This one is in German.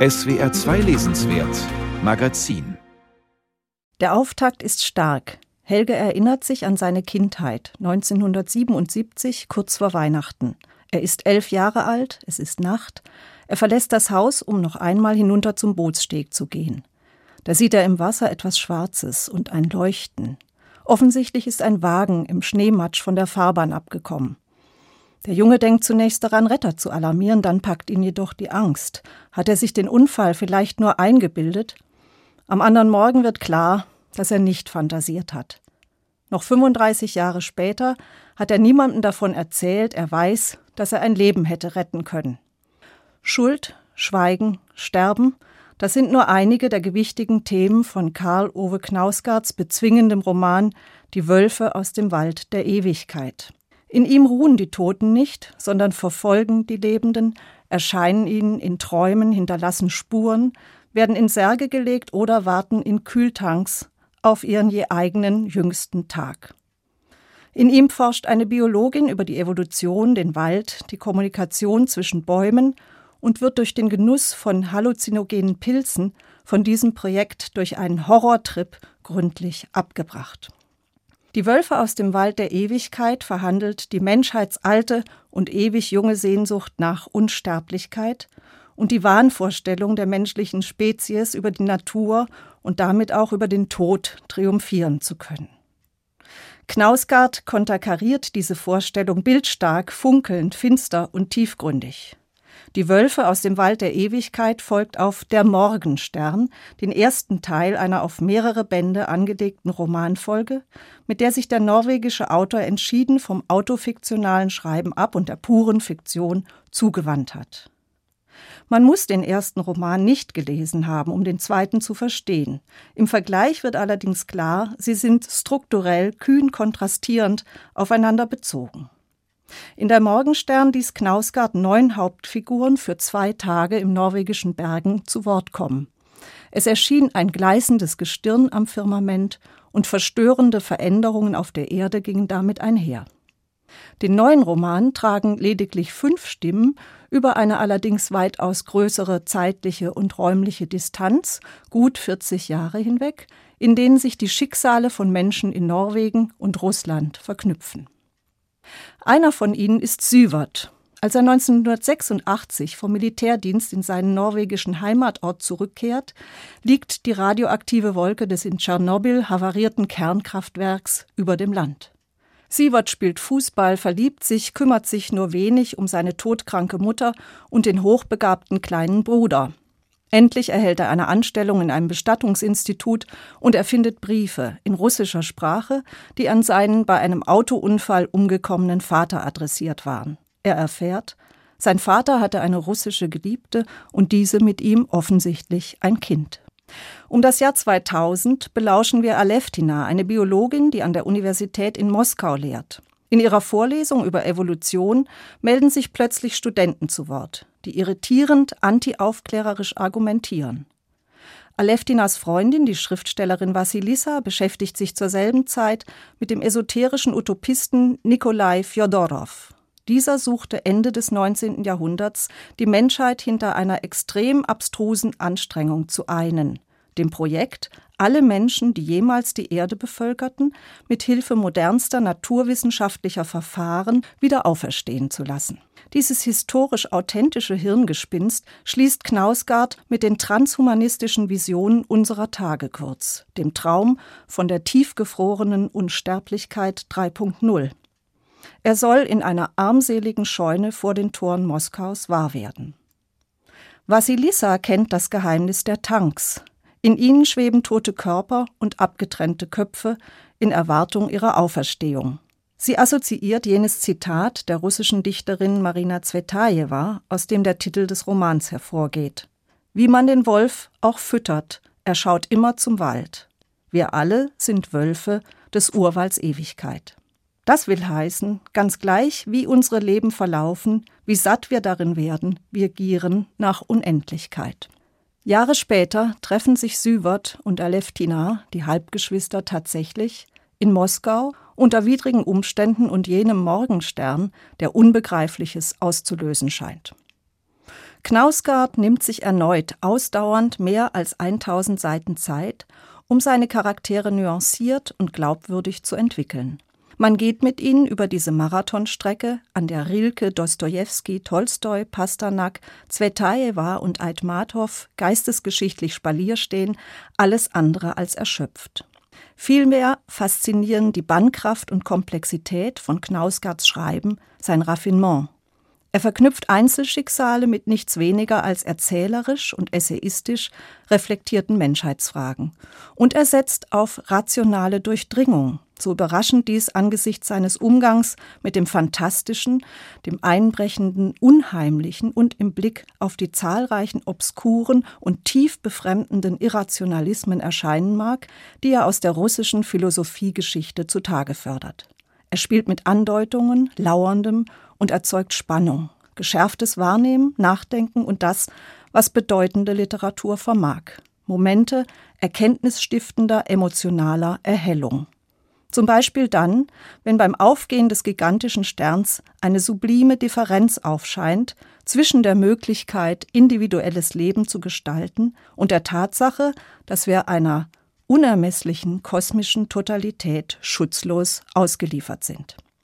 SWR 2 Lesenswert Magazin Der Auftakt ist stark. Helge erinnert sich an seine Kindheit 1977, kurz vor Weihnachten. Er ist elf Jahre alt, es ist Nacht. Er verlässt das Haus, um noch einmal hinunter zum Bootssteg zu gehen. Da sieht er im Wasser etwas Schwarzes und ein Leuchten. Offensichtlich ist ein Wagen im Schneematsch von der Fahrbahn abgekommen. Der Junge denkt zunächst daran, Retter zu alarmieren, dann packt ihn jedoch die Angst. Hat er sich den Unfall vielleicht nur eingebildet? Am anderen Morgen wird klar, dass er nicht fantasiert hat. Noch 35 Jahre später hat er niemandem davon erzählt, er weiß, dass er ein Leben hätte retten können. Schuld, Schweigen, Sterben, das sind nur einige der gewichtigen Themen von Karl Ove Knausgards bezwingendem Roman Die Wölfe aus dem Wald der Ewigkeit. In ihm ruhen die Toten nicht, sondern verfolgen die Lebenden, erscheinen ihnen in Träumen, hinterlassen Spuren, werden in Särge gelegt oder warten in Kühltanks auf ihren je eigenen jüngsten Tag. In ihm forscht eine Biologin über die Evolution, den Wald, die Kommunikation zwischen Bäumen und wird durch den Genuss von halluzinogenen Pilzen von diesem Projekt durch einen Horrortrip gründlich abgebracht. Die Wölfe aus dem Wald der Ewigkeit verhandelt die menschheitsalte und ewig junge Sehnsucht nach Unsterblichkeit und die Wahnvorstellung der menschlichen Spezies über die Natur und damit auch über den Tod triumphieren zu können. Knausgard konterkariert diese Vorstellung bildstark, funkelnd, finster und tiefgründig. Die Wölfe aus dem Wald der Ewigkeit folgt auf Der Morgenstern, den ersten Teil einer auf mehrere Bände angelegten Romanfolge, mit der sich der norwegische Autor entschieden vom autofiktionalen Schreiben ab und der puren Fiktion zugewandt hat. Man muss den ersten Roman nicht gelesen haben, um den zweiten zu verstehen. Im Vergleich wird allerdings klar, sie sind strukturell kühn kontrastierend aufeinander bezogen. In der Morgenstern ließ Knausgard neun Hauptfiguren für zwei Tage im norwegischen Bergen zu Wort kommen. Es erschien ein gleißendes Gestirn am Firmament und verstörende Veränderungen auf der Erde gingen damit einher. Den neuen Roman tragen lediglich fünf Stimmen über eine allerdings weitaus größere zeitliche und räumliche Distanz, gut 40 Jahre hinweg, in denen sich die Schicksale von Menschen in Norwegen und Russland verknüpfen. Einer von ihnen ist Syvert. Als er 1986 vom Militärdienst in seinen norwegischen Heimatort zurückkehrt, liegt die radioaktive Wolke des in Tschernobyl havarierten Kernkraftwerks über dem Land. Sievert spielt Fußball, verliebt sich, kümmert sich nur wenig um seine todkranke Mutter und den hochbegabten kleinen Bruder. Endlich erhält er eine Anstellung in einem Bestattungsinstitut und er findet Briefe in russischer Sprache, die an seinen bei einem Autounfall umgekommenen Vater adressiert waren. Er erfährt, sein Vater hatte eine russische Geliebte und diese mit ihm offensichtlich ein Kind. Um das Jahr 2000 belauschen wir Aleftina, eine Biologin, die an der Universität in Moskau lehrt. In ihrer Vorlesung über Evolution melden sich plötzlich Studenten zu Wort, die irritierend antiaufklärerisch argumentieren. Aleftinas Freundin, die Schriftstellerin Vassilissa, beschäftigt sich zur selben Zeit mit dem esoterischen Utopisten Nikolai Fjodorow. Dieser suchte Ende des 19. Jahrhunderts, die Menschheit hinter einer extrem abstrusen Anstrengung zu einen, dem Projekt, alle Menschen, die jemals die Erde bevölkerten, mit Hilfe modernster naturwissenschaftlicher Verfahren wieder auferstehen zu lassen. Dieses historisch authentische Hirngespinst schließt Knausgard mit den transhumanistischen Visionen unserer Tage kurz, dem Traum von der tiefgefrorenen Unsterblichkeit 3.0. Er soll in einer armseligen Scheune vor den Toren Moskaus wahr werden. Vassilissa kennt das Geheimnis der Tanks. In ihnen schweben tote Körper und abgetrennte Köpfe in Erwartung ihrer Auferstehung. Sie assoziiert jenes Zitat der russischen Dichterin Marina Zvetajewa, aus dem der Titel des Romans hervorgeht. Wie man den Wolf auch füttert, er schaut immer zum Wald. Wir alle sind Wölfe des Urwalds Ewigkeit. Das will heißen, ganz gleich, wie unsere Leben verlaufen, wie satt wir darin werden, wir gieren nach Unendlichkeit. Jahre später treffen sich Süvert und Aleftina, die Halbgeschwister, tatsächlich in Moskau unter widrigen Umständen und jenem Morgenstern, der Unbegreifliches auszulösen scheint. Knausgard nimmt sich erneut ausdauernd mehr als 1000 Seiten Zeit, um seine Charaktere nuanciert und glaubwürdig zu entwickeln. Man geht mit ihnen über diese Marathonstrecke, an der Rilke, Dostojewski, Tolstoi, Pasternak, Zvetajewa und Aitmatov geistesgeschichtlich Spalier stehen, alles andere als erschöpft. Vielmehr faszinieren die Bannkraft und Komplexität von Knausgards Schreiben, sein Raffinement. Er verknüpft Einzelschicksale mit nichts weniger als erzählerisch und essayistisch reflektierten Menschheitsfragen. Und er setzt auf rationale Durchdringung, so überraschend dies angesichts seines Umgangs mit dem Fantastischen, dem Einbrechenden, Unheimlichen und im Blick auf die zahlreichen obskuren und tief befremdenden Irrationalismen erscheinen mag, die er aus der russischen Philosophiegeschichte zutage fördert. Er spielt mit Andeutungen, Lauerndem und erzeugt Spannung, geschärftes Wahrnehmen, Nachdenken und das, was bedeutende Literatur vermag. Momente erkenntnisstiftender, emotionaler Erhellung. Zum Beispiel dann, wenn beim Aufgehen des gigantischen Sterns eine sublime Differenz aufscheint zwischen der Möglichkeit, individuelles Leben zu gestalten und der Tatsache, dass wir einer unermesslichen kosmischen Totalität schutzlos ausgeliefert sind.